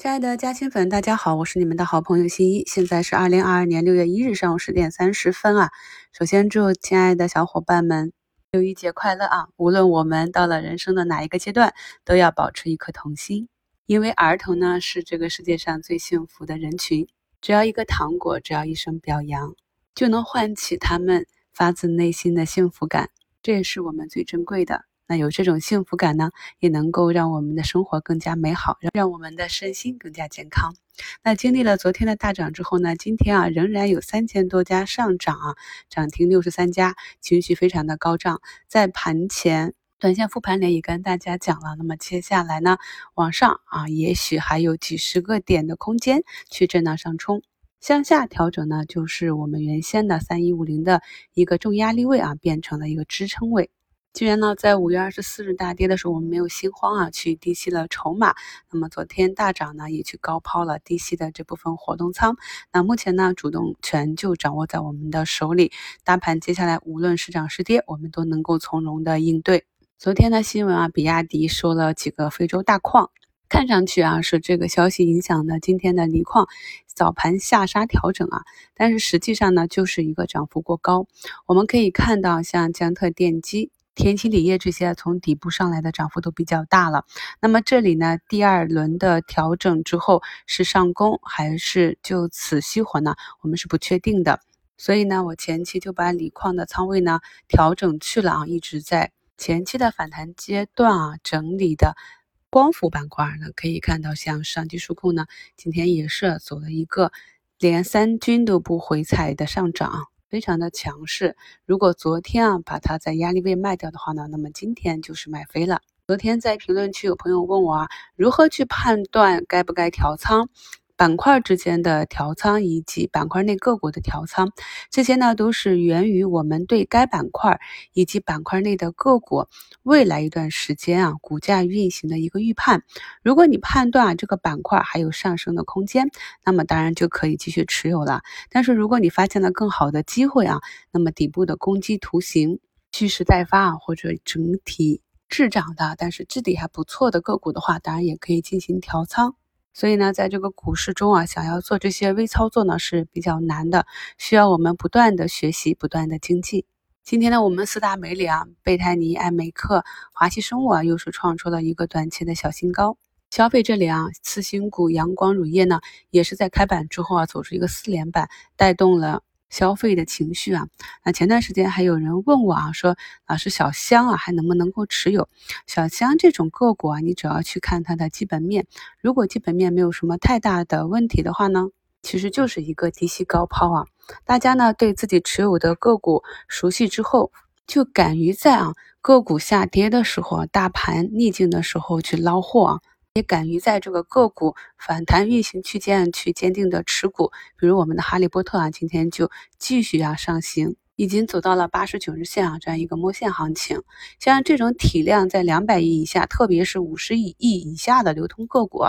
亲爱的嘉兴粉，大家好，我是你们的好朋友新一。现在是二零二二年六月一日上午十点三十分啊。首先祝亲爱的小伙伴们六一节快乐啊！无论我们到了人生的哪一个阶段，都要保持一颗童心，因为儿童呢是这个世界上最幸福的人群。只要一个糖果，只要一声表扬，就能唤起他们发自内心的幸福感，这也是我们最珍贵的。那有这种幸福感呢，也能够让我们的生活更加美好，让我们的身心更加健康。那经历了昨天的大涨之后呢，今天啊仍然有三千多家上涨啊，涨停六十三家，情绪非常的高涨。在盘前短线复盘里也跟大家讲了，那么接下来呢，往上啊也许还有几十个点的空间去震荡上冲，向下调整呢，就是我们原先的三一五零的一个重压力位啊，变成了一个支撑位。既然呢，在五月二十四日大跌的时候，我们没有心慌啊，去低吸了筹码。那么昨天大涨呢，也去高抛了低吸的这部分活动仓。那目前呢，主动权就掌握在我们的手里。大盘接下来无论是涨是跌，我们都能够从容的应对。昨天的新闻啊，比亚迪收了几个非洲大矿，看上去啊是这个消息影响的今天的锂矿早盘下杀调整啊，但是实际上呢，就是一个涨幅过高。我们可以看到，像江特电机。天齐锂业这些从底部上来的涨幅都比较大了，那么这里呢，第二轮的调整之后是上攻还是就此熄火呢？我们是不确定的，所以呢，我前期就把锂矿的仓位呢调整去了啊，一直在前期的反弹阶段啊整理的光伏板块呢，可以看到像上机数控呢，今天也是走了一个连三均都不回踩的上涨。非常的强势，如果昨天啊把它在压力位卖掉的话呢，那么今天就是买飞了。昨天在评论区有朋友问我啊，如何去判断该不该调仓？板块之间的调仓以及板块内个股的调仓，这些呢都是源于我们对该板块以及板块内的个股未来一段时间啊股价运行的一个预判。如果你判断啊这个板块还有上升的空间，那么当然就可以继续持有了。但是如果你发现了更好的机会啊，那么底部的攻击图形蓄势待发啊，或者整体滞涨的，但是质地还不错的个股的话，当然也可以进行调仓。所以呢，在这个股市中啊，想要做这些微操作呢是比较难的，需要我们不断的学习，不断的精进。今天呢，我们四大美里啊，贝泰尼、艾美克、华西生物啊，又是创出了一个短期的小新高。消费这里啊，次新股阳光乳业呢，也是在开板之后啊，走出一个四连板，带动了。消费的情绪啊，那前段时间还有人问我啊，说老师小香啊还能不能够持有？小香这种个股啊，你只要去看它的基本面，如果基本面没有什么太大的问题的话呢，其实就是一个低吸高抛啊。大家呢对自己持有的个股熟悉之后，就敢于在啊个股下跌的时候，大盘逆境的时候去捞货啊。也敢于在这个个股反弹运行区间去坚定的持股，比如我们的哈利波特啊，今天就继续啊上行，已经走到了八十九日线啊这样一个摸线行情。像这种体量在两百亿以下，特别是五十亿亿以下的流通个股，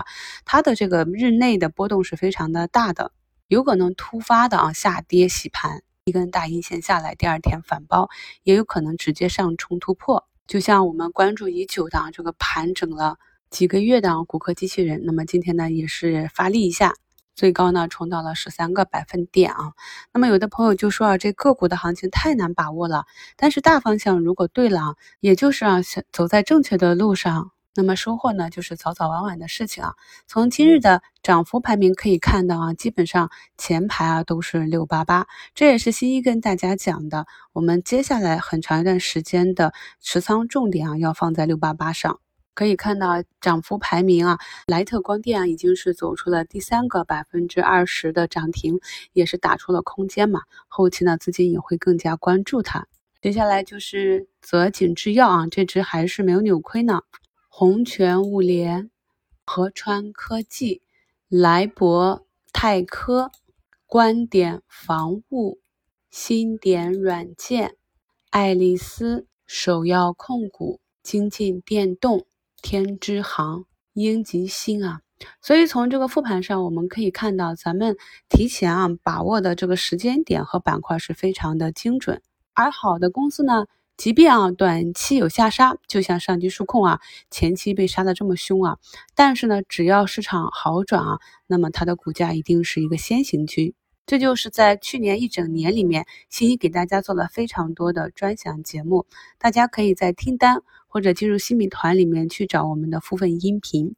它的这个日内的波动是非常的大的，有可能突发的啊下跌洗盘，一根大阴线下来，第二天反包，也有可能直接上冲突破。就像我们关注已久的这个盘整了。几个月的骨科机器人，那么今天呢也是发力一下，最高呢冲到了十三个百分点啊。那么有的朋友就说啊，这个股的行情太难把握了。但是大方向如果对了啊，也就是啊走在正确的路上，那么收获呢就是早早晚晚的事情啊。从今日的涨幅排名可以看到啊，基本上前排啊都是六八八，这也是新一跟大家讲的，我们接下来很长一段时间的持仓重点啊要放在六八八上。可以看到涨幅排名啊，莱特光电啊已经是走出了第三个百分之二十的涨停，也是打出了空间嘛。后期呢，资金也会更加关注它。接下来就是泽锦制药啊，这只还是没有扭亏呢。红泉物联、合川科技、莱博泰科、观点防务、新点软件、爱丽丝首要控股、精进电动。天之行、英吉星啊，所以从这个复盘上，我们可以看到，咱们提前啊把握的这个时间点和板块是非常的精准。而好的公司呢，即便啊短期有下杀，就像上机数控啊前期被杀的这么凶啊，但是呢，只要市场好转啊，那么它的股价一定是一个先行军。这就是在去年一整年里面，欣欣给大家做了非常多的专享节目，大家可以在听单或者进入新米团里面去找我们的付费音频。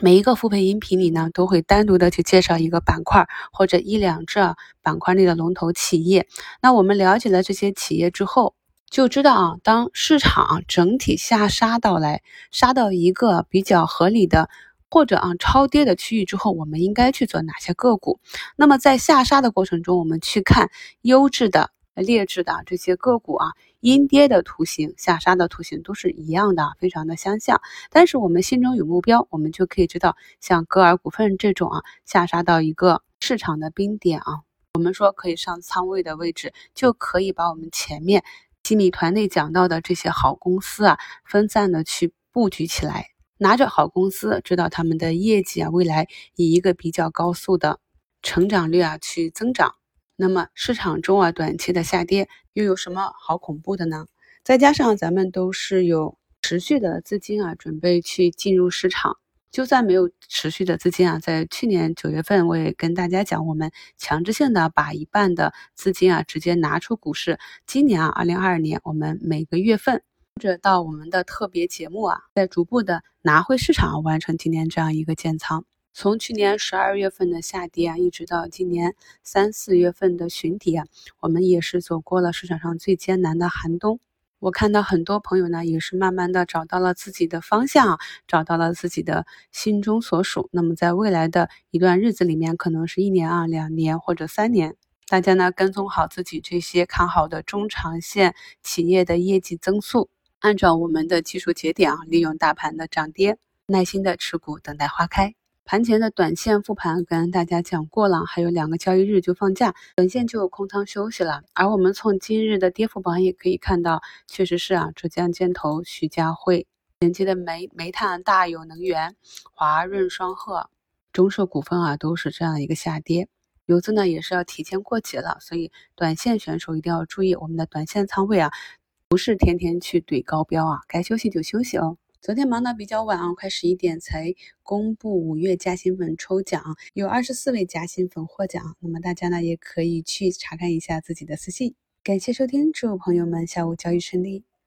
每一个付费音频里呢，都会单独的去介绍一个板块或者一两只板块内的龙头企业。那我们了解了这些企业之后，就知道啊，当市场整体下杀到来，杀到一个比较合理的或者啊超跌的区域之后，我们应该去做哪些个股？那么在下杀的过程中，我们去看优质的。劣质的这些个股啊，阴跌的图形、下杀的图形都是一样的，非常的相像。但是我们心中有目标，我们就可以知道，像歌尔股份这种啊，下杀到一个市场的冰点啊，我们说可以上仓位的位置，就可以把我们前面机密团内讲到的这些好公司啊，分散的去布局起来，拿着好公司，知道他们的业绩啊，未来以一个比较高速的成长率啊去增长。那么市场中啊，短期的下跌又有什么好恐怖的呢？再加上咱们都是有持续的资金啊，准备去进入市场。就算没有持续的资金啊，在去年九月份我也跟大家讲，我们强制性的把一半的资金啊直接拿出股市。今年啊，二零二二年，我们每个月份或者到我们的特别节目啊，再逐步的拿回市场，完成今年这样一个建仓。从去年十二月份的下跌啊，一直到今年三四月份的寻底啊，我们也是走过了市场上最艰难的寒冬。我看到很多朋友呢，也是慢慢的找到了自己的方向，找到了自己的心中所属。那么在未来的一段日子里面，可能是一年啊、两年或者三年，大家呢跟踪好自己这些看好的中长线企业的业绩增速，按照我们的技术节点啊，利用大盘的涨跌，耐心的持股，等待花开。盘前的短线复盘跟大家讲过了，还有两个交易日就放假，短线就空仓休息了。而我们从今日的跌幅榜也可以看到，确实是啊，浙江建投、徐家汇连接的煤煤炭、大有能源、华润双鹤、中设股份啊，都是这样一个下跌。游资呢也是要提前过节了，所以短线选手一定要注意，我们的短线仓位啊，不是天天去怼高标啊，该休息就休息哦。昨天忙到比较晚啊，快十一点才公布五月加薪粉抽奖，有二十四位加薪粉获奖。那么大家呢也可以去查看一下自己的私信。感谢收听，祝朋友们下午交易顺利。